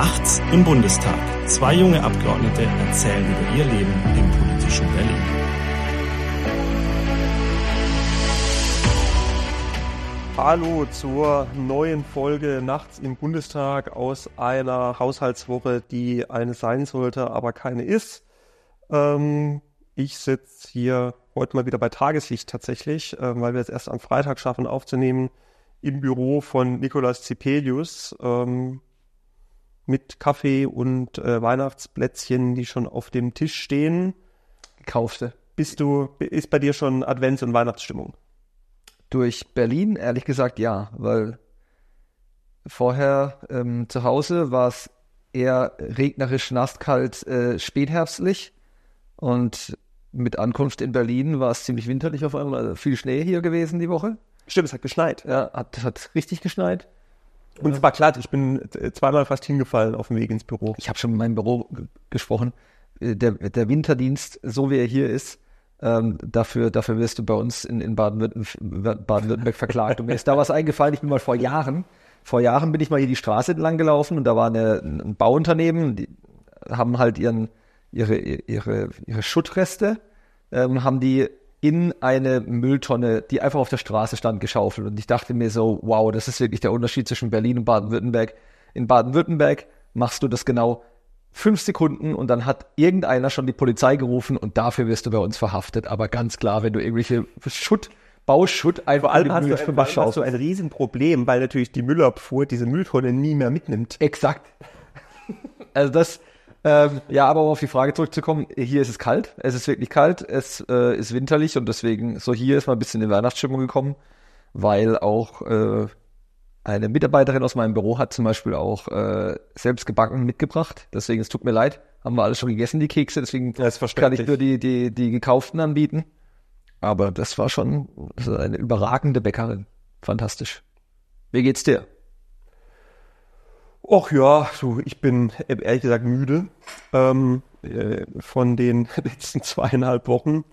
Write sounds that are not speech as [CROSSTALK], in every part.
Nachts im Bundestag. Zwei junge Abgeordnete erzählen über ihr Leben im politischen Berlin. Hallo zur neuen Folge Nachts im Bundestag aus einer Haushaltswoche, die eine sein sollte, aber keine ist. Ähm, ich sitze hier heute mal wieder bei Tageslicht tatsächlich, äh, weil wir es erst am Freitag schaffen aufzunehmen im Büro von Nikolaus Zipelius ähm, mit Kaffee und äh, Weihnachtsplätzchen, die schon auf dem Tisch stehen. Gekaufte. Bist du, ist bei dir schon Advents- und Weihnachtsstimmung? Durch Berlin, ehrlich gesagt, ja, weil vorher ähm, zu Hause war es eher regnerisch, nass, kalt, äh, spätherbstlich. Und mit Ankunft in Berlin war es ziemlich winterlich auf einmal, also viel Schnee hier gewesen die Woche. Stimmt, es hat geschneit. Ja, hat, hat richtig geschneit. Und es war klar, ich bin äh, zweimal fast hingefallen auf dem Weg ins Büro. Ich habe schon in meinem Büro gesprochen. Äh, der, der Winterdienst, so wie er hier ist, ähm, dafür, dafür wirst du bei uns in, in Baden-Württemberg Baden verklagt. Und mir ist da was eingefallen, ich bin mal vor Jahren, vor Jahren bin ich mal hier die Straße entlang gelaufen und da war eine, ein Bauunternehmen, die haben halt ihren, ihre, ihre, ihre Schuttreste, ähm, haben die in eine Mülltonne, die einfach auf der Straße stand, geschaufelt. Und ich dachte mir so, wow, das ist wirklich der Unterschied zwischen Berlin und Baden-Württemberg. In Baden-Württemberg machst du das genau fünf Sekunden und dann hat irgendeiner schon die Polizei gerufen und dafür wirst du bei uns verhaftet. Aber ganz klar, wenn du irgendwelche Schutt, Bauschutt einfach Vor allem hast du, ein, hast du ein Riesenproblem, weil natürlich die Müllabfuhr diese Mülltonne nie mehr mitnimmt. Exakt. Also das, ähm, ja, aber um auf die Frage zurückzukommen, hier ist es kalt, es ist wirklich kalt, es äh, ist winterlich und deswegen, so hier ist mal ein bisschen in Weihnachtsstimmung gekommen, weil auch äh, eine Mitarbeiterin aus meinem Büro hat zum Beispiel auch äh, selbst gebacken mitgebracht. Deswegen, es tut mir leid, haben wir alles schon gegessen, die Kekse, deswegen kann ich nur die, die, die gekauften anbieten. Aber das war schon eine überragende Bäckerin. Fantastisch. Wie geht's dir? Och ja, so, ich bin ehrlich gesagt müde ähm, äh, von den [LAUGHS] letzten zweieinhalb Wochen,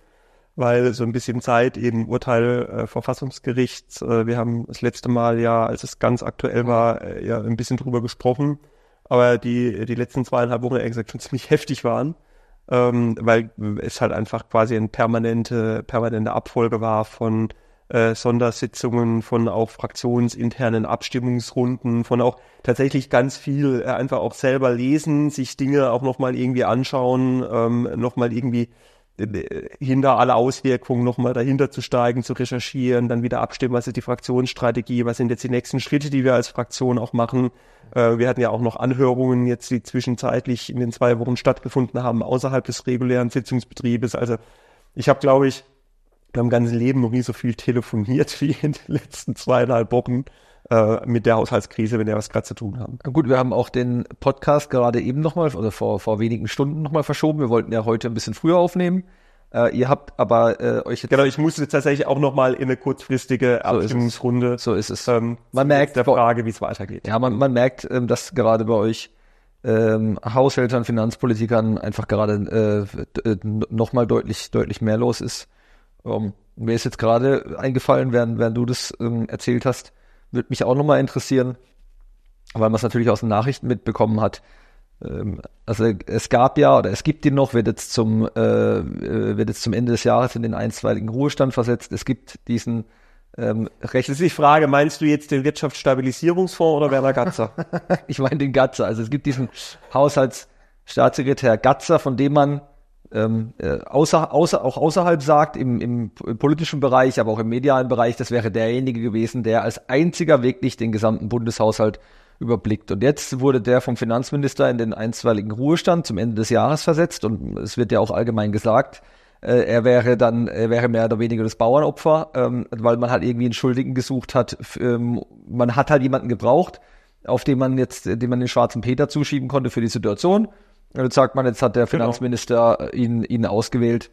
weil so ein bisschen Zeit eben Urteil äh, Verfassungsgerichts. Äh, wir haben das letzte Mal ja, als es ganz aktuell war, äh, ja ein bisschen drüber gesprochen, aber die die letzten zweieinhalb Wochen ehrlich gesagt schon ziemlich [LAUGHS] heftig waren, ähm, weil es halt einfach quasi eine permanente permanente Abfolge war von äh, Sondersitzungen, von auch fraktionsinternen Abstimmungsrunden, von auch tatsächlich ganz viel äh, einfach auch selber lesen, sich Dinge auch nochmal irgendwie anschauen, ähm, nochmal irgendwie äh, hinter alle Auswirkungen nochmal dahinter zu steigen, zu recherchieren, dann wieder abstimmen, was ist die Fraktionsstrategie, was sind jetzt die nächsten Schritte, die wir als Fraktion auch machen. Wir hatten ja auch noch Anhörungen jetzt, die zwischenzeitlich in den zwei Wochen stattgefunden haben, außerhalb des regulären Sitzungsbetriebes. Also ich habe, glaube ich, meinem ganzen Leben noch nie so viel telefoniert [LAUGHS] wie in den letzten zweieinhalb Wochen äh, mit der Haushaltskrise, wenn wir was gerade zu tun haben. Gut, wir haben auch den Podcast gerade eben nochmal, oder vor, vor wenigen Stunden nochmal verschoben. Wir wollten ja heute ein bisschen früher aufnehmen. Äh, ihr habt aber äh, euch jetzt. Genau, ich musste tatsächlich auch nochmal in eine kurzfristige so Abstimmungsrunde. So ist es. Ähm, man merkt der Frage, wie es weitergeht. Ja, man, man merkt, ähm, dass gerade bei euch ähm, Haushältern, Finanzpolitikern einfach gerade äh, nochmal deutlich, deutlich mehr los ist. Um, mir ist jetzt gerade eingefallen, während, während du das ähm, erzählt hast, würde mich auch nochmal interessieren, weil man es natürlich aus den Nachrichten mitbekommen hat. Ähm, also es gab ja oder es gibt ihn noch, wird jetzt zum äh, äh, wird jetzt zum Ende des Jahres in den einstweiligen Ruhestand versetzt. Es gibt diesen ähm, Recht. Das ist die Frage, meinst du jetzt den Wirtschaftsstabilisierungsfonds oder Werner Gatzer? [LAUGHS] ich meine den Gatzer. Also es gibt diesen Haushaltsstaatssekretär Gatzer, von dem man ähm, äh, außer, außer, auch außerhalb sagt, im, im, politischen Bereich, aber auch im medialen Bereich, das wäre derjenige gewesen, der als einziger wirklich den gesamten Bundeshaushalt überblickt. Und jetzt wurde der vom Finanzminister in den einstweiligen Ruhestand zum Ende des Jahres versetzt und es wird ja auch allgemein gesagt, äh, er wäre dann, er wäre mehr oder weniger das Bauernopfer, ähm, weil man halt irgendwie einen Schuldigen gesucht hat. Ähm, man hat halt jemanden gebraucht, auf den man jetzt, den man den schwarzen Peter zuschieben konnte für die Situation. Jetzt sagt man, jetzt hat der genau. Finanzminister genau. ihn, ihn ausgewählt.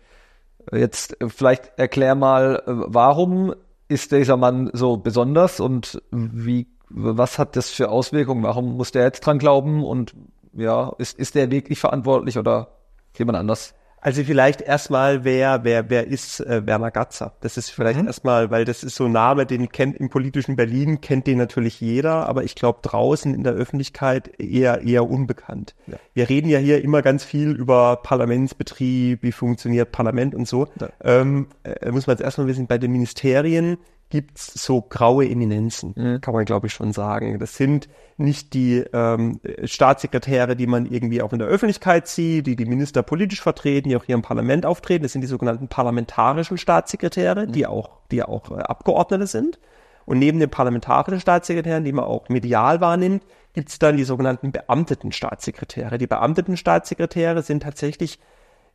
Jetzt äh, vielleicht erklär mal, äh, warum ist dieser Mann so besonders und wie, was hat das für Auswirkungen? Warum muss der jetzt dran glauben und ja, ist, ist der wirklich verantwortlich oder jemand anders? Also vielleicht erstmal, wer, wer, wer ist äh, Werner Gatzer? Das ist vielleicht mhm. erstmal, weil das ist so ein Name, den kennt im politischen Berlin, kennt den natürlich jeder, aber ich glaube draußen in der Öffentlichkeit eher, eher unbekannt. Ja. Wir reden ja hier immer ganz viel über Parlamentsbetrieb, wie funktioniert Parlament und so. Ja. Ähm, äh, muss man jetzt erstmal wissen, bei den Ministerien gibt's so graue Eminenzen, mhm. kann man glaube ich schon sagen. Das sind nicht die ähm, Staatssekretäre, die man irgendwie auch in der Öffentlichkeit sieht, die die Minister politisch vertreten, die auch hier im Parlament auftreten. Das sind die sogenannten parlamentarischen Staatssekretäre, mhm. die auch, die auch äh, Abgeordnete sind. Und neben den parlamentarischen Staatssekretären, die man auch medial wahrnimmt, gibt's dann die sogenannten beamteten Staatssekretäre. Die beamteten Staatssekretäre sind tatsächlich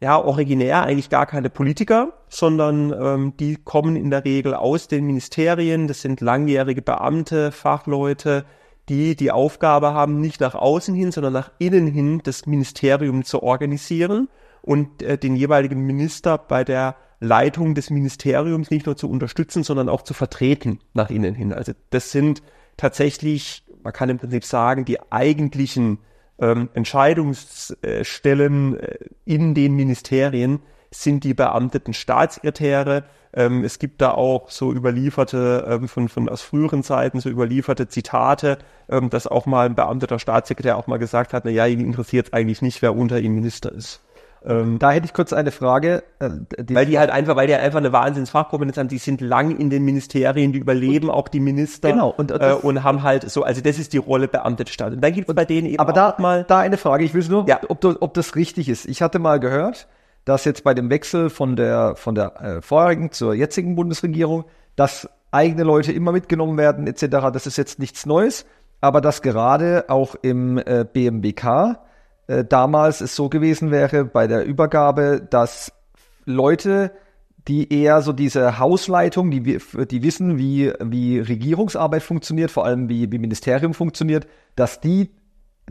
ja originär eigentlich gar keine Politiker, sondern ähm, die kommen in der Regel aus den Ministerien. Das sind langjährige Beamte, Fachleute, die die Aufgabe haben, nicht nach außen hin, sondern nach innen hin das Ministerium zu organisieren und äh, den jeweiligen Minister bei der Leitung des Ministeriums nicht nur zu unterstützen, sondern auch zu vertreten nach innen hin. Also das sind tatsächlich, man kann im Prinzip sagen, die eigentlichen ähm, Entscheidungsstellen äh, in den Ministerien sind die beamteten Staatssekretäre. Ähm, es gibt da auch so überlieferte, ähm, von, von aus früheren Zeiten, so überlieferte Zitate, ähm, dass auch mal ein beamteter Staatssekretär auch mal gesagt hat, na ja, ihn interessiert eigentlich nicht, wer unter ihm Minister ist. Ähm, da hätte ich kurz eine Frage. Äh, die weil die halt einfach, weil die einfach eine Wahnsinnsfachkompetenz haben, die sind lang in den Ministerien, die überleben auch die Minister genau, und, äh, und haben halt so, also das ist die Rolle Beamtete Staat. Und dann gibt es bei denen eben aber da, mal da eine Frage, ich will nur, ja. ob, ob das richtig ist. Ich hatte mal gehört, dass jetzt bei dem Wechsel von der von der äh, vorherigen zur jetzigen Bundesregierung, dass eigene Leute immer mitgenommen werden etc. Das ist jetzt nichts Neues, aber dass gerade auch im äh, BMWK äh, damals es so gewesen wäre bei der Übergabe, dass Leute, die eher so diese Hausleitung, die, die wissen, wie, wie Regierungsarbeit funktioniert, vor allem wie, wie Ministerium funktioniert, dass die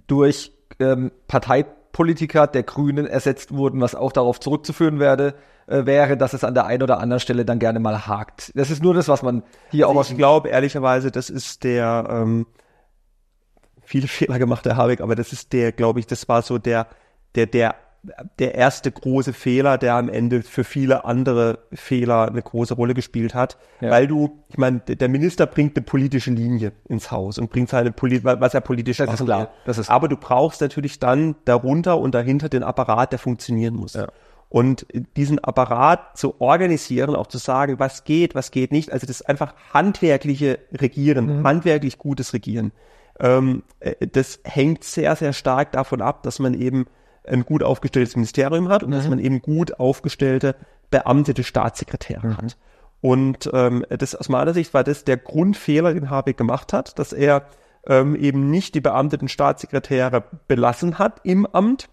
durch ähm, Parteipolitiker der Grünen ersetzt wurden, was auch darauf zurückzuführen werde, äh, wäre, dass es an der einen oder anderen Stelle dann gerne mal hakt. Das ist nur das, was man hier also auch. Ich glaube ehrlicherweise, das ist der ähm, viele [LAUGHS] Fehler gemacht, der Habeck, aber das ist der, glaube ich, das war so der, der, der, der erste große Fehler, der am Ende für viele andere Fehler eine große Rolle gespielt hat. Ja. Weil du, ich meine, der Minister bringt eine politische Linie ins Haus und bringt seine Poli was er politisch das ist klar. Das ist aber du brauchst natürlich dann darunter und dahinter den Apparat, der funktionieren muss. Ja. Und diesen Apparat zu organisieren, auch zu sagen, was geht, was geht nicht, also das einfach handwerkliche Regieren, mhm. handwerklich gutes Regieren. Ähm, äh, das hängt sehr, sehr stark davon ab, dass man eben ein gut aufgestelltes Ministerium hat und mhm. dass man eben gut aufgestellte beamtete Staatssekretäre mhm. hat. Und ähm, das aus meiner Sicht war das der Grundfehler, den Habeck gemacht hat, dass er ähm, eben nicht die beamteten Staatssekretäre belassen hat im Amt,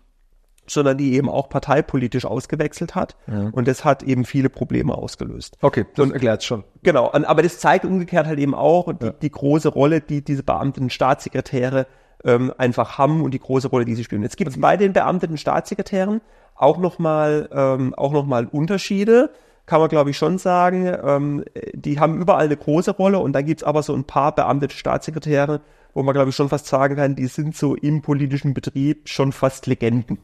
sondern die eben auch parteipolitisch ausgewechselt hat. Ja. Und das hat eben viele Probleme ausgelöst. Okay, das erklärt schon. Genau, aber das zeigt umgekehrt halt eben auch die, ja. die große Rolle, die diese beamteten Staatssekretäre ähm, einfach haben und die große Rolle, die sie spielen. Jetzt gibt es bei den beamteten Staatssekretären auch nochmal ähm, auch noch mal Unterschiede kann man glaube ich schon sagen. Ähm, die haben überall eine große Rolle und dann gibt's aber so ein paar beamtete Staatssekretäre, wo man glaube ich schon fast sagen kann, die sind so im politischen Betrieb schon fast Legenden.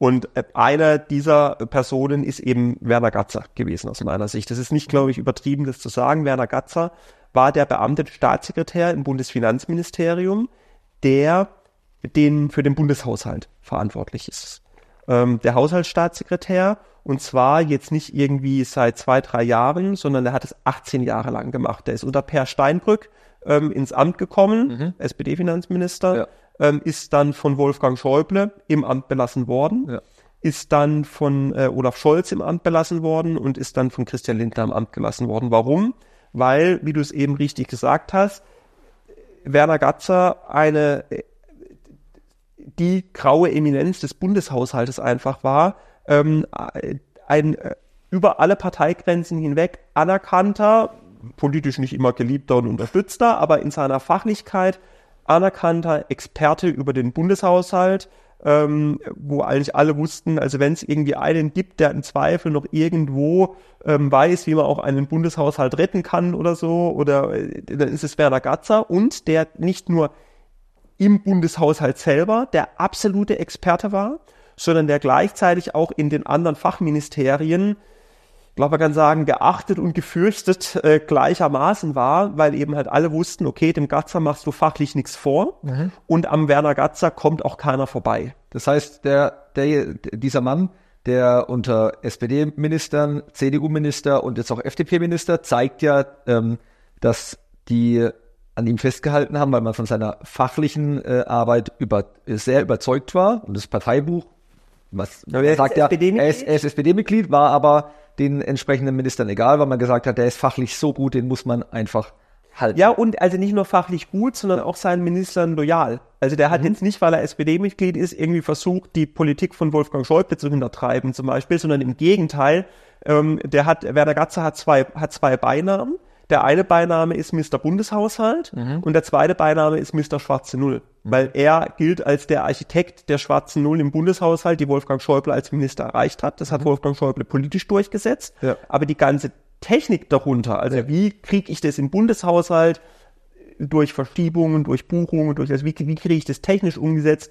Und äh, einer dieser Personen ist eben Werner Gatzer gewesen aus meiner Sicht. Das ist nicht, glaube ich, übertrieben, das zu sagen. Werner Gatzer war der beamtete Staatssekretär im Bundesfinanzministerium, der den für den Bundeshaushalt verantwortlich ist. Ähm, der Haushaltsstaatssekretär und zwar jetzt nicht irgendwie seit zwei, drei Jahren, sondern er hat es 18 Jahre lang gemacht. Der ist unter Per Steinbrück ähm, ins Amt gekommen, mhm. SPD-Finanzminister. Ja ähm, ist dann von Wolfgang Schäuble im Amt belassen worden, ja. ist dann von äh, Olaf Scholz im Amt belassen worden und ist dann von Christian Lindner im Amt gelassen worden. Warum? Weil, wie du es eben richtig gesagt hast, Werner Gatzer eine die graue Eminenz des Bundeshaushaltes einfach war, ähm, ein äh, über alle Parteigrenzen hinweg anerkannter, politisch nicht immer geliebter und unterstützter, aber in seiner Fachlichkeit anerkannter Experte über den Bundeshaushalt, ähm, wo eigentlich alle wussten, also wenn es irgendwie einen gibt, der im Zweifel noch irgendwo ähm, weiß, wie man auch einen Bundeshaushalt retten kann oder so, oder äh, dann ist es Werner Gatzer und der nicht nur im Bundeshaushalt selber der absolute Experte war, sondern der gleichzeitig auch in den anderen Fachministerien glaube, man kann sagen, geachtet und gefürchtet äh, gleichermaßen war, weil eben halt alle wussten, okay, dem Gatzer machst du fachlich nichts vor mhm. und am Werner Gatzer kommt auch keiner vorbei. Das heißt, der, der, dieser Mann, der unter SPD-Ministern, CDU-Minister und jetzt auch FDP-Minister zeigt ja, ähm, dass die an ihm festgehalten haben, weil man von seiner fachlichen äh, Arbeit über, sehr überzeugt war. Und das Parteibuch, was ja, sagt ja, er ist, er ist SPD-Mitglied, war aber den entsprechenden Ministern egal, weil man gesagt hat, der ist fachlich so gut, den muss man einfach halten. Ja, und also nicht nur fachlich gut, sondern auch seinen Ministern loyal. Also der hat mhm. jetzt nicht, weil er SPD-Mitglied ist, irgendwie versucht, die Politik von Wolfgang Schäuble zu hintertreiben zum Beispiel, sondern im Gegenteil, ähm, der hat, Werner Gatzer hat zwei, hat zwei Beinamen. Der eine Beiname ist Mr. Bundeshaushalt mhm. und der zweite Beiname ist Mr. Schwarze Null. Weil er gilt als der Architekt der schwarzen Null im Bundeshaushalt, die Wolfgang Schäuble als Minister erreicht hat. Das hat mhm. Wolfgang Schäuble politisch durchgesetzt. Ja. Aber die ganze Technik darunter, also wie kriege ich das im Bundeshaushalt durch Verschiebungen, durch Buchungen, durch das, wie, wie kriege ich das technisch umgesetzt,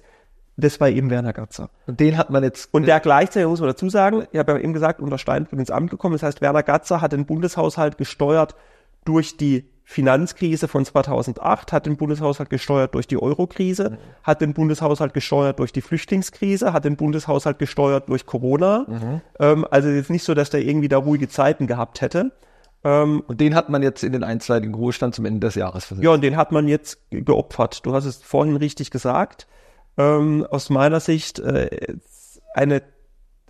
das war eben Werner Gatzer. Und den hat man jetzt. Und der gleichzeitig, muss man dazu sagen, ich habe ja eben gesagt, unter Steinbrück ins Amt gekommen. Das heißt, Werner Gatzer hat den Bundeshaushalt gesteuert durch die Finanzkrise von 2008, hat den Bundeshaushalt gesteuert durch die Eurokrise, mhm. hat den Bundeshaushalt gesteuert durch die Flüchtlingskrise, hat den Bundeshaushalt gesteuert durch Corona. Mhm. Ähm, also jetzt nicht so, dass der irgendwie da ruhige Zeiten gehabt hätte. Ähm, und den hat man jetzt in den einzeitigen Ruhestand zum Ende des Jahres versetzt. Ja, und den hat man jetzt geopfert. Du hast es vorhin richtig gesagt. Ähm, aus meiner Sicht äh, eine,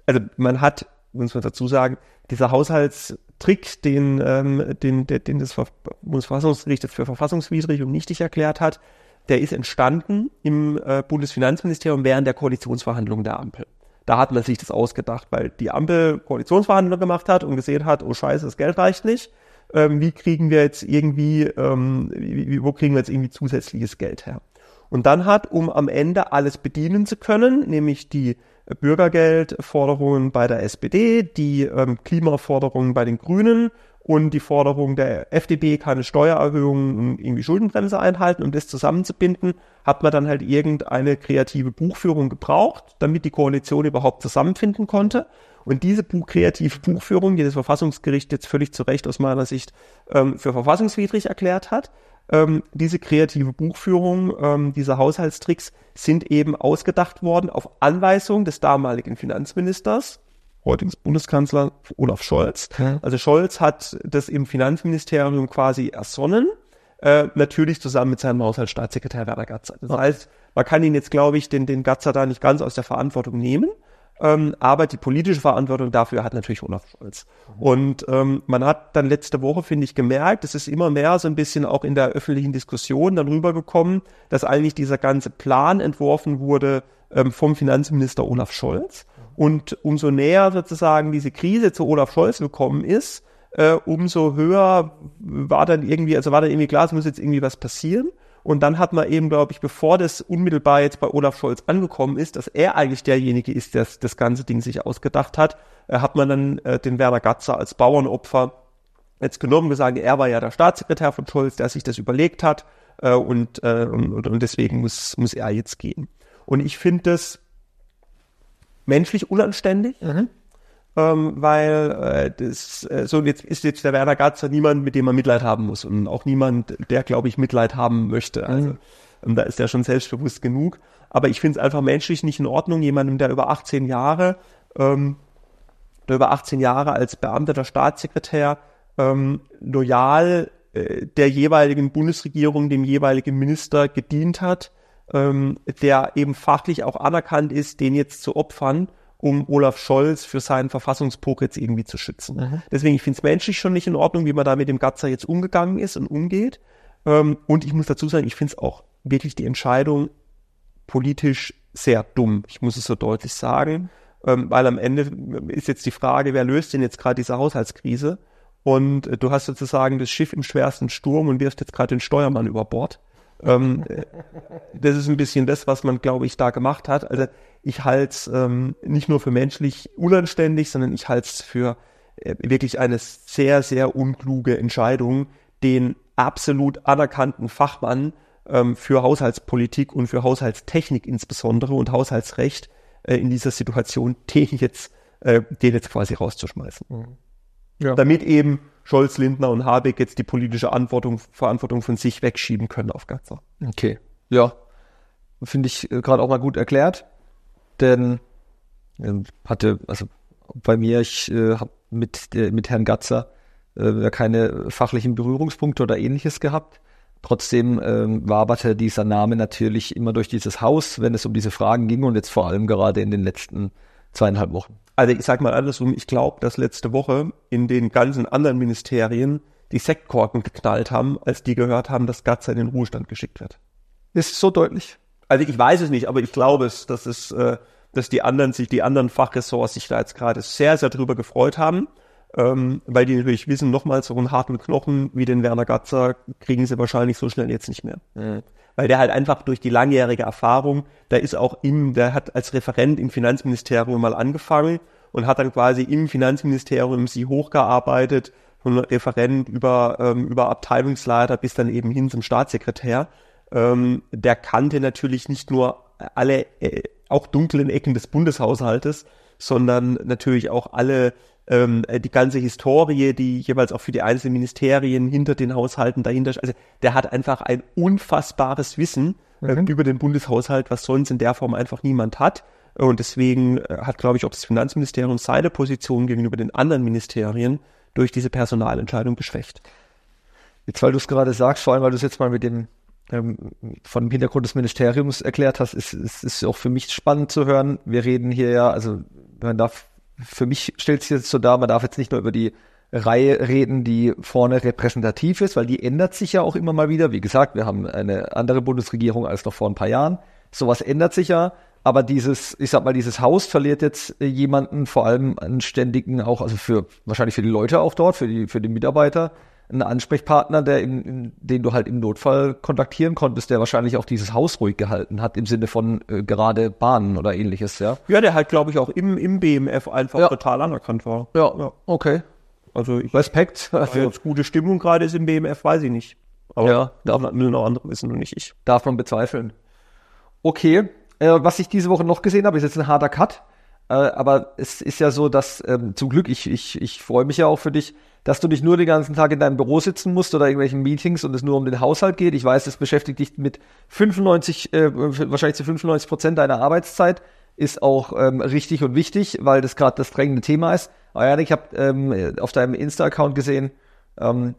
also man hat, muss man dazu sagen, dieser Haushalts Trick, den, ähm, den, den, den das Bundesverfassungsgericht für verfassungswidrig und nichtig erklärt hat, der ist entstanden im äh, Bundesfinanzministerium während der Koalitionsverhandlungen der Ampel. Da hat man sich das ausgedacht, weil die Ampel Koalitionsverhandlungen gemacht hat und gesehen hat, oh scheiße, das Geld reicht nicht. Ähm, wie kriegen wir jetzt irgendwie, ähm, wie, wo kriegen wir jetzt irgendwie zusätzliches Geld her? Und dann hat, um am Ende alles bedienen zu können, nämlich die Bürgergeldforderungen bei der SPD, die ähm, Klimaforderungen bei den Grünen und die Forderung der FDP, keine Steuererhöhungen und irgendwie Schuldenbremse einhalten, um das zusammenzubinden, hat man dann halt irgendeine kreative Buchführung gebraucht, damit die Koalition überhaupt zusammenfinden konnte. Und diese Buch kreative Buchführung, die das Verfassungsgericht jetzt völlig zu Recht aus meiner Sicht ähm, für verfassungswidrig erklärt hat, ähm, diese kreative Buchführung, ähm, diese Haushaltstricks sind eben ausgedacht worden auf Anweisung des damaligen Finanzministers, heutigen Bundeskanzler Olaf Scholz. Also Scholz hat das im Finanzministerium quasi ersonnen, äh, natürlich zusammen mit seinem Haushaltsstaatssekretär Werner Gatzer. Das heißt, man kann ihn jetzt, glaube ich, den, den Gatzer da nicht ganz aus der Verantwortung nehmen. Ähm, aber die politische Verantwortung dafür hat natürlich Olaf Scholz. Mhm. Und ähm, man hat dann letzte Woche, finde ich, gemerkt, es ist immer mehr so ein bisschen auch in der öffentlichen Diskussion dann rübergekommen, dass eigentlich dieser ganze Plan entworfen wurde ähm, vom Finanzminister Olaf Scholz. Mhm. Und umso näher sozusagen diese Krise zu Olaf Scholz gekommen ist, äh, umso höher war dann irgendwie, also war dann irgendwie klar, es muss jetzt irgendwie was passieren. Und dann hat man eben, glaube ich, bevor das unmittelbar jetzt bei Olaf Scholz angekommen ist, dass er eigentlich derjenige ist, der das ganze Ding sich ausgedacht hat, äh, hat man dann äh, den Werner Gatzer als Bauernopfer jetzt genommen, gesagt, er war ja der Staatssekretär von Scholz, der sich das überlegt hat äh, und, äh, und, und deswegen muss, muss er jetzt gehen. Und ich finde das menschlich unanständig. Mhm ähm, weil äh, das äh, so jetzt ist jetzt der Werner Gatzer niemand, mit dem man Mitleid haben muss und auch niemand, der glaube ich Mitleid haben möchte. Also mhm. da ist er schon selbstbewusst genug. Aber ich finde es einfach menschlich nicht in Ordnung, jemandem, der über 18 Jahre, ähm, der über 18 Jahre als Beamter der Staatssekretär ähm, loyal äh, der jeweiligen Bundesregierung, dem jeweiligen Minister gedient hat, ähm, der eben fachlich auch anerkannt ist, den jetzt zu opfern um Olaf Scholz für seinen Verfassungspok jetzt irgendwie zu schützen. Mhm. Deswegen, ich finde es menschlich schon nicht in Ordnung, wie man da mit dem Gatzer jetzt umgegangen ist und umgeht. Ähm, und ich muss dazu sagen, ich finde es auch wirklich die Entscheidung politisch sehr dumm. Ich muss es so deutlich sagen, ähm, weil am Ende ist jetzt die Frage, wer löst denn jetzt gerade diese Haushaltskrise? Und äh, du hast sozusagen das Schiff im schwersten Sturm und wirfst jetzt gerade den Steuermann über Bord. Ähm, das ist ein bisschen das, was man, glaube ich, da gemacht hat. Also ich halte es ähm, nicht nur für menschlich unanständig, sondern ich halte es für äh, wirklich eine sehr, sehr unkluge Entscheidung, den absolut anerkannten Fachmann ähm, für Haushaltspolitik und für Haushaltstechnik insbesondere und Haushaltsrecht äh, in dieser Situation, den jetzt, äh, den jetzt quasi rauszuschmeißen. Ja. Damit eben Scholz, Lindner und Habeck jetzt die politische Verantwortung, von sich wegschieben können auf Gatzer. Okay. Ja. Finde ich äh, gerade auch mal gut erklärt. Denn ähm, hatte, also bei mir, ich äh, habe mit, äh, mit Herrn Gatzer äh, keine fachlichen Berührungspunkte oder ähnliches gehabt. Trotzdem ähm, waberte dieser Name natürlich immer durch dieses Haus, wenn es um diese Fragen ging und jetzt vor allem gerade in den letzten zweieinhalb Wochen. Also ich sag mal andersrum, ich glaube, dass letzte Woche in den ganzen anderen Ministerien die Sektkorken geknallt haben, als die gehört haben, dass Gatzer in den Ruhestand geschickt wird. Ist so deutlich? Also ich weiß es nicht, aber ich glaube es, dass es, äh, dass die anderen sich, die anderen Fachressorts sich da jetzt gerade sehr, sehr drüber gefreut haben, ähm, weil die natürlich wissen, nochmal so einen harten Knochen wie den Werner Gatzer kriegen sie wahrscheinlich so schnell jetzt nicht mehr. Weil der halt einfach durch die langjährige Erfahrung, der ist auch im, der hat als Referent im Finanzministerium mal angefangen und hat dann quasi im Finanzministerium sie hochgearbeitet, von Referent über, ähm, über Abteilungsleiter bis dann eben hin zum Staatssekretär. Ähm, der kannte natürlich nicht nur alle, äh, auch dunklen Ecken des Bundeshaushaltes, sondern natürlich auch alle ähm, die ganze Historie, die jeweils auch für die einzelnen Ministerien hinter den Haushalten dahinter. Also der hat einfach ein unfassbares Wissen äh, über den Bundeshaushalt, was sonst in der Form einfach niemand hat. Und deswegen äh, hat, glaube ich, auch das Finanzministerium seine Position gegenüber den anderen Ministerien durch diese Personalentscheidung geschwächt. Jetzt, weil du es gerade sagst, vor allem, weil du es jetzt mal mit dem ähm, von dem Hintergrund des Ministeriums erklärt hast, ist, ist, ist auch für mich spannend zu hören. Wir reden hier ja, also man darf, für mich stellt sich jetzt so dar, man darf jetzt nicht nur über die Reihe reden, die vorne repräsentativ ist, weil die ändert sich ja auch immer mal wieder. Wie gesagt, wir haben eine andere Bundesregierung als noch vor ein paar Jahren. Sowas ändert sich ja. Aber dieses, ich sag mal, dieses Haus verliert jetzt äh, jemanden, vor allem einen ständigen, auch, also für, wahrscheinlich für die Leute auch dort, für die, für die Mitarbeiter, einen Ansprechpartner, der in, in, den du halt im Notfall kontaktieren konntest, der wahrscheinlich auch dieses Haus ruhig gehalten hat, im Sinne von äh, gerade Bahnen oder ähnliches, ja. Ja, der halt, glaube ich, auch im, im BMF einfach Ja. total anerkannt war. Ja, okay. Also ich Respekt. [LAUGHS] weiß jetzt gute Stimmung gerade ist im BMF, weiß ich nicht. Aber Ja. darf man nur noch andere wissen und nicht ich. Darf man bezweifeln. Okay, äh, was ich diese Woche noch gesehen habe, ist jetzt ein harter Cut. Äh, aber es ist ja so, dass ähm, zum Glück, ich, ich, ich freue mich ja auch für dich, dass du nicht nur den ganzen Tag in deinem Büro sitzen musst oder irgendwelchen Meetings und es nur um den Haushalt geht. Ich weiß, es beschäftigt dich mit 95, äh, wahrscheinlich zu 95 Prozent deiner Arbeitszeit. Ist auch ähm, richtig und wichtig, weil das gerade das drängende Thema ist. Aber ja, ich habe ähm, auf deinem Insta-Account gesehen, ähm,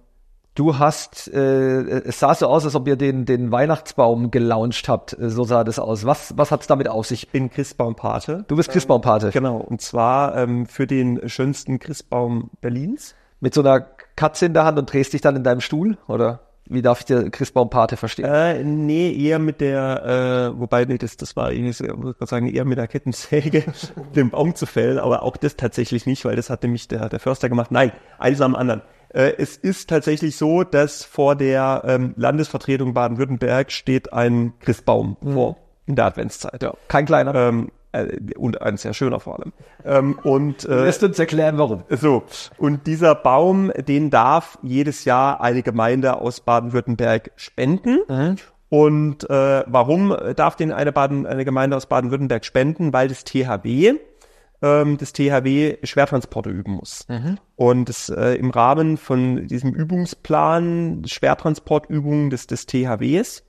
Du hast, äh, es sah so aus, als ob ihr den, den Weihnachtsbaum gelauncht habt. So sah das aus. Was, was hat's damit auf sich? Ich bin Christbaumpate. Du bist Christbaumpate. Genau, und zwar ähm, für den schönsten Christbaum Berlins. Mit so einer Katze in der Hand und drehst dich dann in deinem Stuhl? Oder wie darf ich dir Christbaumpate verstehen? Äh, nee, eher mit der, äh, wobei, nee, das, das war ich muss grad sagen, eher mit der Kettensäge [LAUGHS] den Baum zu fällen, aber auch das tatsächlich nicht, weil das hat nämlich der, der Förster gemacht. Nein, eines am anderen. Äh, es ist tatsächlich so, dass vor der ähm, Landesvertretung Baden-Württemberg steht ein Christbaum vor in der Adventszeit. Ja. Kein kleiner. Ähm, äh, und ein sehr schöner vor allem. Ähm, und äh, Lässt uns erklären, warum. so, und dieser Baum, den darf jedes Jahr eine Gemeinde aus Baden-Württemberg spenden. Und äh, warum darf den eine, Baden, eine Gemeinde aus Baden-Württemberg spenden? Weil das THW, ähm, das THW Schwertransporte üben muss. Und das, äh, im Rahmen von diesem Übungsplan Schwertransportübungen des, des THWs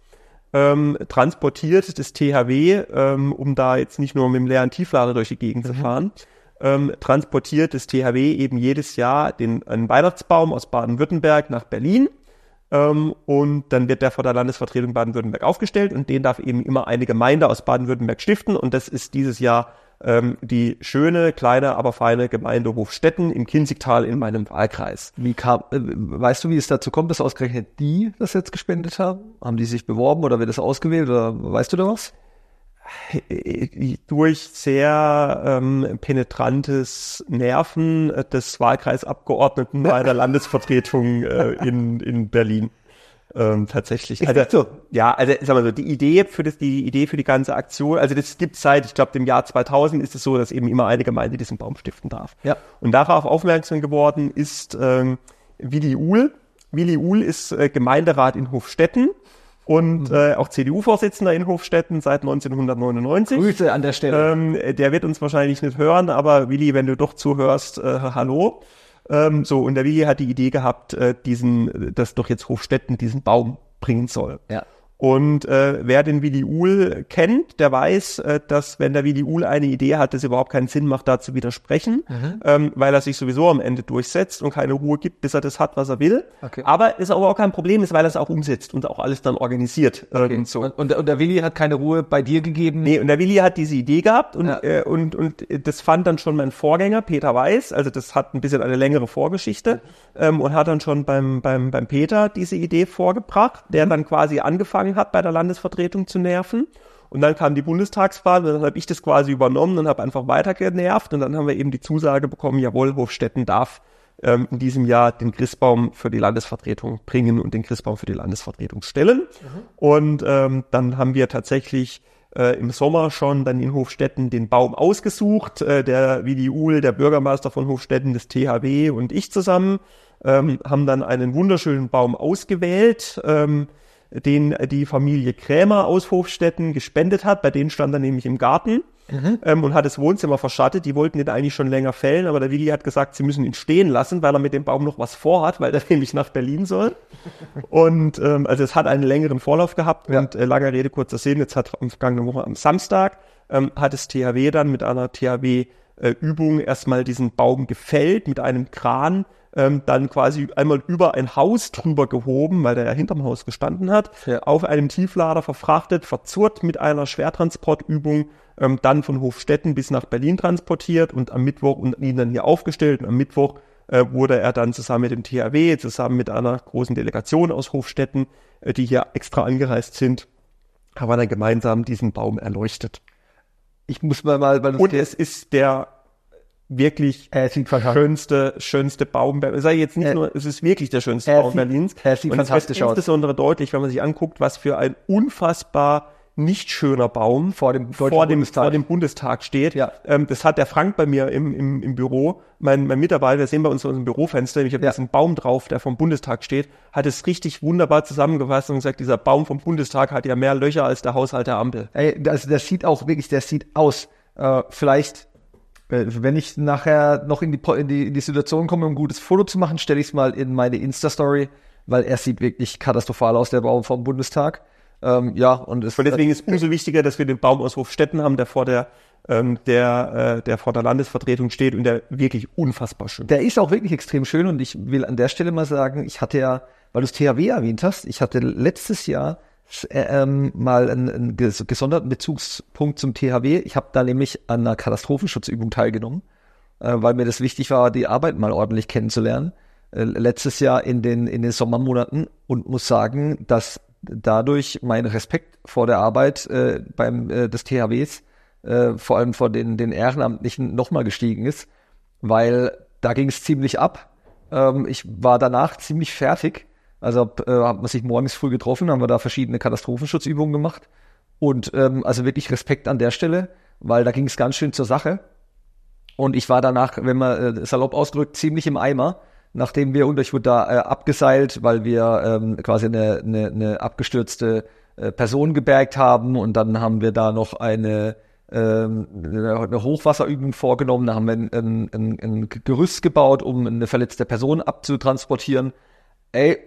ähm, transportiert das THW, ähm, um da jetzt nicht nur mit dem leeren Tieflader durch die Gegend zu fahren, ähm, transportiert das THW eben jedes Jahr den einen Weihnachtsbaum aus Baden-Württemberg nach Berlin. Ähm, und dann wird der vor der Landesvertretung Baden-Württemberg aufgestellt und den darf eben immer eine Gemeinde aus Baden-Württemberg stiften. Und das ist dieses Jahr ähm, die schöne, kleine, aber feine Gemeinde Hofstetten im Kinzigtal in meinem Wahlkreis. Wie kam, äh, weißt du, wie es dazu kommt, dass ausgerechnet die das jetzt gespendet haben? Haben die sich beworben oder wird das ausgewählt oder weißt du da was? äh, durch sehr ähm, penetrantes Nerven äh, des Wahlkreisabgeordneten bei der Landesvertretung äh, in, in Berlin. Ähm, tatsächlich. Also, so? ja, also sag mal so, die Idee für das, die Idee für die ganze Aktion, also das gibt seit, ich glaube, dem Jahr 2000 ist es so, dass eben immer eine Gemeinde diesen Baum stiften darf. Ja. Und darauf aufmerksam geworden ist ähm, Willi Uhl. Willi Uhl ist äh, Gemeinderat in Hofstetten und äh, auch CDU-Vorsitzender in Hofstetten seit 1999. Grüße an der Stelle. Ähm, der wird uns wahrscheinlich nicht hören, aber Willi, wenn du doch zuhörst, äh, hallo. Ähm, so, und der Willi hat die Idee gehabt, äh, diesen, dass doch jetzt Hofstetten diesen Baum bringen soll. ja. Und äh, wer den Willi Uhl kennt, der weiß, äh, dass wenn der Willi Uhl eine Idee hat, es überhaupt keinen Sinn macht, da zu widersprechen, ähm, weil er sich sowieso am Ende durchsetzt und keine Ruhe gibt, bis er das hat, was er will. Okay. Aber ist aber auch kein Problem, ist, weil er es auch umsetzt und auch alles dann organisiert. äh, und so. Und, und, der- und der Willi hat keine Ruhe bei dir gegeben. Nee, und der Willi hat diese Idee gehabt und, Ja. äh, und, und das fand dann schon mein Vorgänger, Peter Weiß, also das hat ein bisschen eine längere Vorgeschichte ähm, und hat dann schon beim, beim, beim Peter diese Idee vorgebracht, der dann quasi angefangen hat, bei der Landesvertretung zu nerven. Und dann kam die Bundestagswahl und dann habe ich das quasi übernommen und habe einfach weiter genervt und dann haben wir eben die Zusage bekommen, jawohl, Hofstetten darf ähm, in diesem Jahr den Christbaum für die Landesvertretung bringen und den Christbaum für die Landesvertretung stellen. Und ähm, dann haben wir tatsächlich äh, im Sommer schon dann in Hofstetten den Baum ausgesucht. Äh, der Willi Uhl, der Bürgermeister von Hofstetten, das THW und ich zusammen ähm, haben dann einen wunderschönen Baum ausgewählt, ähm, den die Familie Krämer aus Hofstetten gespendet hat. Bei denen stand er nämlich im Garten ähm, und hat das Wohnzimmer verschattet. Die wollten den eigentlich schon länger fällen, aber der Willi hat gesagt, sie müssen ihn stehen lassen, weil er mit dem Baum noch was vorhat, weil er [LAUGHS] nämlich nach Berlin soll. Und ähm, also es hat einen längeren Vorlauf gehabt und äh, lange Rede, kurzer Sinn, jetzt hat am vergangenen Woche am Samstag ähm, hat das THW dann mit einer THW-Übung erstmal diesen Baum gefällt mit einem Kran, ähm, dann quasi einmal über ein Haus drüber gehoben, weil der ja hinterm Haus gestanden hat, Ja. auf einem Tieflader verfrachtet, verzurrt mit einer Schwertransportübung, ähm, dann von Hofstetten bis nach Berlin transportiert und am Mittwoch und ihn dann hier aufgestellt und am Mittwoch äh, wurde er dann zusammen mit dem THW, zusammen mit einer großen Delegation aus Hofstetten, äh, die hier extra angereist sind, haben wir dann gemeinsam diesen Baum erleuchtet. Ich muss mal mal, weil das Und es ist der wirklich er sieht schönste, schönste Baum. Ber- Sei jetzt nicht Er- nur, es ist wirklich der schönste Baum sieht- Berlins. er sieht Und es fantastisch wird aus. Insbesondere deutlich, wenn man sich anguckt, was für ein unfassbar nicht schöner Baum Vor dem vor dem, Bundestag. vor dem Bundestag steht. Ja. Ähm, das hat der Frank bei mir im, im, im Büro, mein, mein Mitarbeiter, wir sehen bei uns in unserem Bürofenster, ich habe Ja. diesen Baum drauf, der vom Bundestag steht, hat es richtig wunderbar zusammengefasst und gesagt, dieser Baum vom Bundestag hat ja mehr Löcher als der Haushalt der Ampel. Ey, also das sieht auch wirklich, der sieht aus. Äh, vielleicht, äh, wenn ich nachher noch in die, in die, in die Situation komme, um ein gutes Foto zu machen, stelle ich es mal in meine Insta-Story, weil er sieht wirklich katastrophal aus, der Baum vom Bundestag. Ähm, ja, und es Und deswegen ist umso wichtiger, dass wir den Baum aus Hofstetten haben, der vor der, ähm, der, äh, der vor der Landesvertretung steht und der wirklich unfassbar schön. Der ist auch wirklich extrem schön und ich will an der Stelle mal sagen, ich hatte ja, weil du das THW erwähnt hast, ich hatte letztes Jahr äh, ähm, mal einen, einen ges gesonderten Bezugspunkt zum THW. Ich habe da nämlich an einer Katastrophenschutzübung teilgenommen, äh, weil mir das wichtig war, die Arbeit mal ordentlich kennenzulernen. Äh, letztes Jahr in den, in den Sommermonaten und muss sagen, dass dadurch mein Respekt vor der Arbeit äh, beim äh, des THWs, äh, vor allem vor den, den Ehrenamtlichen, nochmal gestiegen ist weil da ging es ziemlich ab. Ähm, ich war danach ziemlich fertig. Also äh, hat man sich morgens früh getroffen, haben wir da verschiedene Katastrophenschutzübungen gemacht. Und ähm, also wirklich Respekt an der Stelle, weil da ging es ganz schön zur Sache. Und ich war danach, wenn man äh, salopp ausgedrückt, ziemlich im Eimer, nachdem wir, und ich wurde da äh, abgeseilt, weil wir ähm, quasi eine, eine, eine abgestürzte äh, Person gebergt haben und dann haben wir da noch eine, ähm, eine Hochwasserübung vorgenommen, da haben wir ein, ein, ein Gerüst gebaut, um eine verletzte Person abzutransportieren. Ey,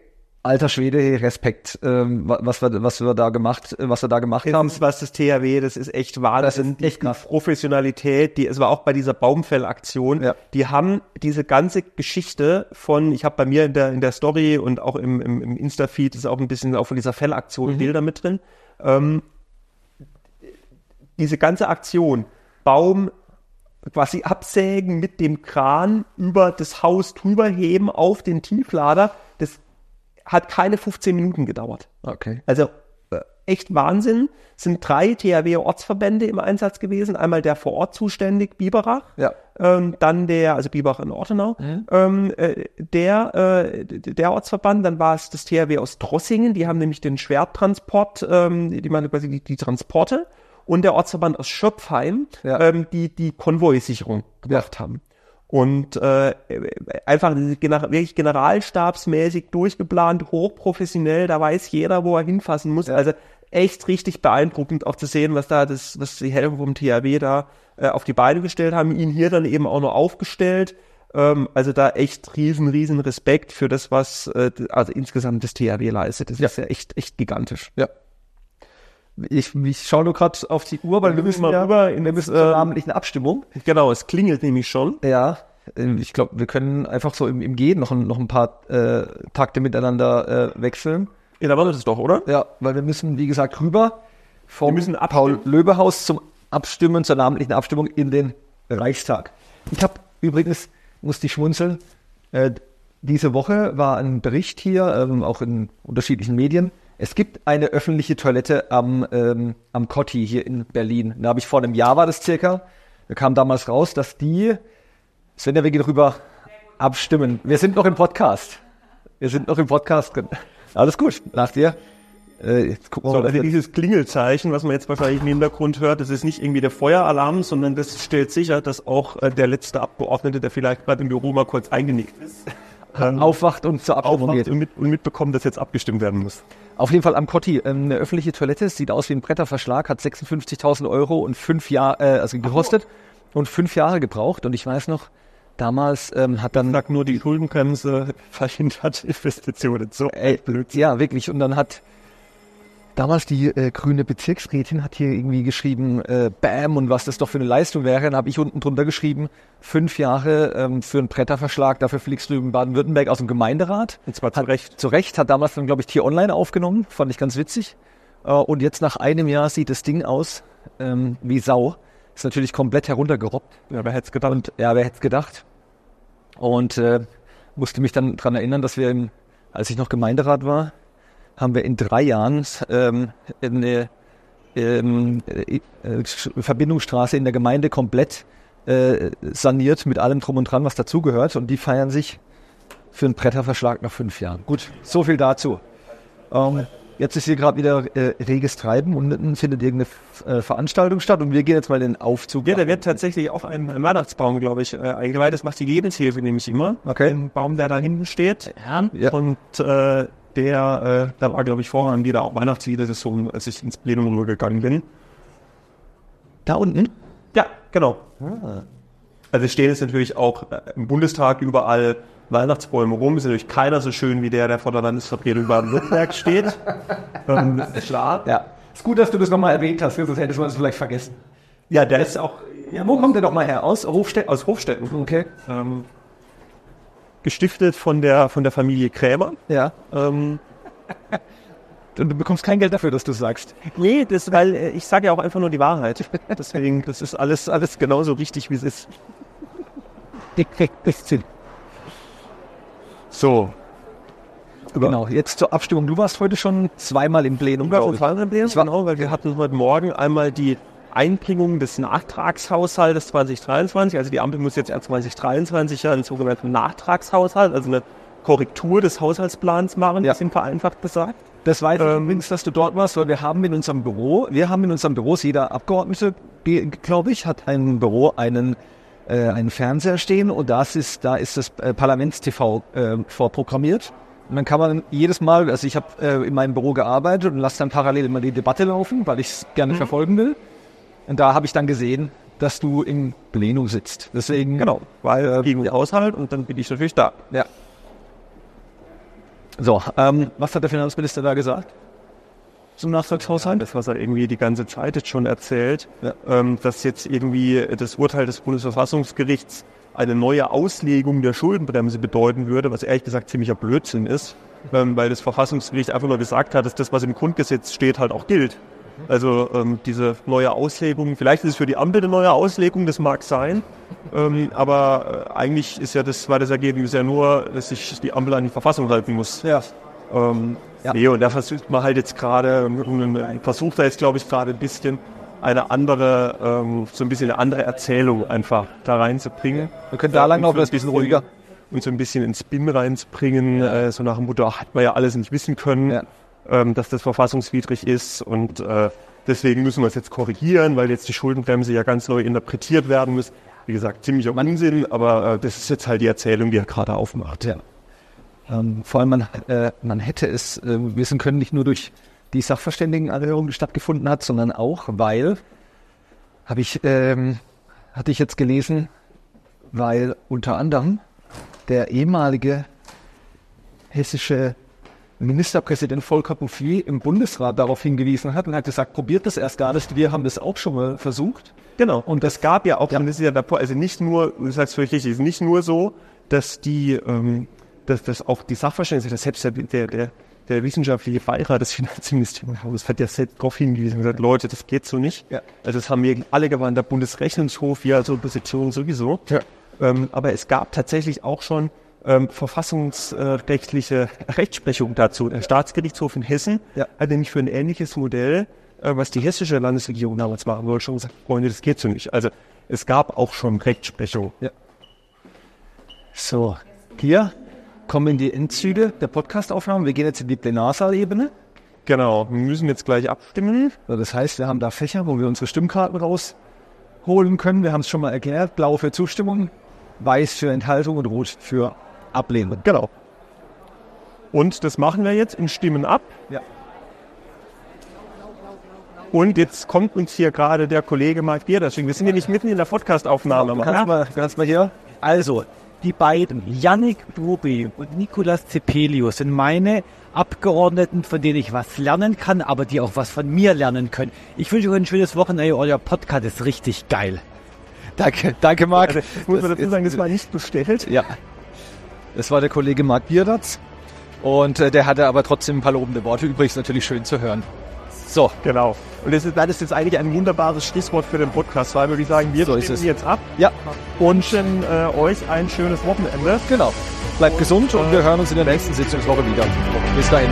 alter Schwede, Respekt, ähm, wa- was wir, was wir da gemacht, was wir da gemacht haben. Erstens, was das THW, das ist echt Wahnsinn. Das ist echt krass. Professionalität, die, es war auch bei dieser Baumfellaktion, Ja. die haben diese ganze Geschichte von, ich habe bei mir in der, in der Story und auch im, im, im Insta-Feed ist auch ein bisschen auch von dieser Fellaktion Mhm. Bilder mit drin. Ähm, diese ganze Aktion, Baum quasi absägen mit dem Kran über das Haus drüber heben auf den Tieflader, das hat keine 15 Minuten gedauert. Okay. Also äh, echt Wahnsinn. Es sind drei THW-Ortsverbände im Einsatz gewesen. Einmal der vor Ort zuständig, Biberach. Ja. Ähm, dann der, also Biberach in Ortenau, ähm, äh, der, äh, der Ortsverband, dann war es das THW aus Drossingen, die haben nämlich den Schwerttransport, ähm, die machen quasi die, die Transporte und der Ortsverband aus Schöpfheim, Ja. ähm, die die Konvoisicherung gemacht haben. Und äh, einfach wirklich generalstabsmäßig durchgeplant, hochprofessionell, da weiß jeder, wo er hinfassen muss. Ja. Also echt richtig beeindruckend auch zu sehen, was da das, was die Helfer vom THW da äh, auf die Beine gestellt haben, ihn hier dann eben auch noch aufgestellt. Ähm, also da echt riesen, riesen Respekt für das, was äh, also insgesamt das THW leistet. Das ja. ist ja echt, echt gigantisch. Ja. Ich, ich schaue nur gerade auf die Uhr, weil wir, wir müssen mal ja, rüber in der äh, namentlichen Abstimmung. Genau, es klingelt nämlich schon. Ja, äh, ich glaube, wir können einfach so im, im Gehen noch, ein, noch ein paar äh, Takte miteinander äh, wechseln. Ja, da war das doch, oder? Ja, weil wir müssen, wie gesagt, rüber vom wir müssen Paul-Löbe-Haus zum Abstimmen, zur namentlichen Abstimmung in den Reichstag. Ich habe übrigens, musste ich schmunzeln, äh, diese Woche war ein Bericht hier, ähm, auch in unterschiedlichen Medien, es gibt eine öffentliche Toilette am, ähm, am Cotti hier in Berlin. Da habe ich vor einem Jahr war das circa. Da kam damals raus, dass die, Sven, wir gehen darüber abstimmen. Wir sind noch im Podcast. Wir sind noch im Podcast Alles gut, nach dir. Äh, jetzt gucken wir so, mal, also dieses Klingelzeichen, was man jetzt wahrscheinlich im Hintergrund hört, das ist nicht irgendwie der Feueralarm, sondern das stellt sicher, dass auch äh, der letzte Abgeordnete, der vielleicht gerade im Büro mal kurz eingenickt ist, ähm, aufwacht und zur Abstimmung geht. Und, mit, und mitbekommt, dass jetzt abgestimmt werden muss. Auf jeden Fall am Cotti. Ähm, eine öffentliche Toilette, sieht aus wie ein Bretterverschlag, hat 56.000 Euro und fünf Jahre, äh, also gekostet oh. und fünf Jahre gebraucht. Und ich weiß noch, damals ähm, hat dann... Sag nur die Schuldenbremse [LAUGHS] verhindert Investitionen. So Ey, blöd. Ja, wirklich. Und dann hat damals die äh, grüne Bezirksrätin hat hier irgendwie geschrieben, äh, Bam und was das doch für eine Leistung wäre. Dann habe ich unten drunter geschrieben, fünf Jahre ähm, für einen Bretterverschlag, dafür fliegst du in Baden-Württemberg aus dem Gemeinderat. Und zwar zu hat, Recht. Zu Recht, hat damals dann, glaube ich, Tier Online aufgenommen, fand ich ganz witzig. Äh, und jetzt nach einem Jahr sieht das Ding aus ähm, wie Sau. Ist natürlich komplett heruntergerobbt. Ja, wer hätte es gedacht? Und, ja, wer hätte es gedacht? Und äh, musste mich dann dran erinnern, dass wir, im, als ich noch Gemeinderat war, haben wir in drei Jahren ähm, eine ähm, äh, Verbindungsstraße in der Gemeinde komplett äh, saniert mit allem drum und dran, was dazugehört. Und die feiern sich für einen Bretterverschlag nach fünf Jahren. Gut, so viel dazu. Ähm, jetzt ist hier gerade wieder äh, reges Treiben und unten findet irgendeine äh, Veranstaltung statt und wir gehen jetzt mal den Aufzug. Ja, da wird tatsächlich auch ein, ein Weihnachtsbaum, glaube ich, äh, eingeweiht. Das macht die Lebenshilfe nämlich immer. Okay. Ein Baum, der da hinten steht. Ja. Und äh, der, äh, da war, glaube ich, vorher wieder auch Weihnachtslieder, das so, als ich ins Plenum rübergegangen bin. Da unten? Ja, genau. Ah. Also es stehen jetzt natürlich auch äh, im Bundestag überall Weihnachtsbäume rum. Ist natürlich keiner so schön wie der, der vor der Landesvertretung Baden-Württemberg steht. [LAUGHS] ähm, klar. Ja. Ist gut, dass du das nochmal erwähnt hast, sonst hättest du es vielleicht vergessen. Ja, der ist auch. Ja, wo kommt der doch mal her? Aus Hofstetten? Aus Hofstetten. Okay. Ähm, gestiftet von der, von der Familie Krämer. Ja. Ähm, und du bekommst kein Geld dafür, dass du sagst. Nee, das, weil äh, ich sage ja auch einfach nur die Wahrheit. Deswegen, das ist alles, alles genauso richtig, wie es ist. So. Genau, jetzt zur Abstimmung. Du warst heute schon zweimal im Plenum. Ich war schon zweimal im Plenum, genau, weil wir hatten heute Morgen einmal die Einbringung des Nachtragshaushaltes 2023. Also die Ampel muss jetzt erst 2023 ja einen sogenannten Nachtragshaushalt, also eine Korrektur des Haushaltsplans machen, ja. bisschen vereinfacht gesagt. Das weiß ich ähm, übrigens, dass du dort warst, weil wir haben in unserem Büro, wir haben in unserem Büro, jeder Abgeordnete, glaube ich, hat ein Büro einen äh, einen Fernseher stehen und das ist, da ist das äh, Parlamentstv äh, vorprogrammiert. Und dann kann man jedes Mal, also ich habe äh, in meinem Büro gearbeitet und lasse dann parallel immer die Debatte laufen, weil ich es gerne mhm. verfolgen will. Und da habe ich dann gesehen, dass du im Plenum sitzt. Deswegen. Genau, weil äh, gegen den Haushalt und dann bin ich natürlich da. Ja. So, ähm, was hat der Finanzminister da gesagt? Zum Nachtragshaushalt? Das, was er irgendwie die ganze Zeit jetzt schon erzählt, ja. ähm, dass jetzt irgendwie das Urteil des Bundesverfassungsgerichts eine neue Auslegung der Schuldenbremse bedeuten würde, was ehrlich gesagt ziemlicher Blödsinn ist, ähm, weil das Verfassungsgericht einfach nur gesagt hat, dass das, was im Grundgesetz steht, halt auch gilt. Also ähm, diese neue Auslegung, vielleicht ist es für die Ampel eine neue Auslegung, das mag sein, ähm, aber äh, eigentlich ist ja das, war das Ergebnis ja nur, dass sich die Ampel an die Verfassung halten muss. Ja. Ähm, ja. Nee, und da versucht man halt jetzt gerade, versucht da jetzt glaube ich gerade ein bisschen eine andere, ähm, so ein bisschen eine andere Erzählung einfach da reinzubringen. Wir können da lang noch ein bisschen ruhiger. Und so ein bisschen ins Spin reinzubringen, ja. äh, so nach dem Motto, hat man ja alles nicht wissen können. Ja dass das verfassungswidrig ist und äh, deswegen müssen wir es jetzt korrigieren, weil jetzt die Schuldenbremse ja ganz neu interpretiert werden muss. wie gesagt, ziemlicher Unsinn, aber äh, das ist jetzt halt die Erzählung, die er gerade aufmacht. Ja. Ähm, vor allem, man, äh, man hätte es äh, wissen können, nicht nur durch die Sachverständigenanhörung, die stattgefunden hat, sondern auch, weil, habe ich, ähm, hatte ich jetzt gelesen, weil unter anderem der ehemalige hessische Ministerpräsident Volker Bouffier im Bundesrat darauf hingewiesen hat und hat gesagt, probiert das erst gar nicht, wir haben das auch schon mal versucht. Genau. Und das gab ja auch, ja. das ist ja davor, also nicht nur, du sagst völlig richtig, es ist nicht nur so, dass die, ähm, dass, dass auch die Sachverständigen, dass selbst der, der, der, der wissenschaftliche Beirat des Finanzministeriums hat ja selbst darauf hingewiesen und gesagt, Leute, das geht so nicht. Ja. Also das haben wir alle gewarnt, der Bundesrechnungshof, wir als Opposition sowieso. Ja. Ähm, aber es gab tatsächlich auch schon ähm, verfassungsrechtliche Rechtsprechung dazu. Der Staatsgerichtshof in Hessen ja. hat nämlich für ein ähnliches Modell, äh, was die hessische Landesregierung damals machen wollte, schon gesagt, Freunde, das geht so nicht. Also es gab auch schon Rechtsprechung. Ja. So, hier kommen die Endzüge der Podcastaufnahme. Wir gehen jetzt in die Plenarsaalebene. Genau, wir müssen jetzt gleich abstimmen. So, das heißt, wir haben da Fächer, wo wir unsere Stimmkarten rausholen können. Wir haben es schon mal erklärt. Blau für Zustimmung, weiß für Enthaltung und rot für Ablehnen. Genau. Und das machen wir jetzt in Stimmen ab. Ja. Und jetzt kommt uns hier gerade der Kollege Mark Bier, deswegen, wir sind hier nicht mitten in der Podcast-Aufnahme. Kannst mal, kannst mal hier? Also, die beiden, Yannick Brubi und Nicolas Cepelius, sind meine Abgeordneten, von denen ich was lernen kann, aber die auch was von mir lernen können. Ich wünsche euch ein schönes Wochenende. Euer Podcast ist richtig geil. Danke, danke Marc. Also, muss man dazu sagen, das war nicht bestellt. Ja. Das war der Kollege Marc Bierdatz. Und äh, der hatte aber trotzdem ein paar lobende Worte übrig. natürlich schön zu hören. So. Genau. Und das ist, das ist jetzt eigentlich ein wunderbares Stichwort für den Podcast, weil würde ich sagen, wir so jetzt ab. Ja. Und wünschen äh, euch ein schönes Wochenende. Genau. Bleibt und, gesund und äh, wir hören uns in der nächsten Sitzungswoche wieder. Bis dahin.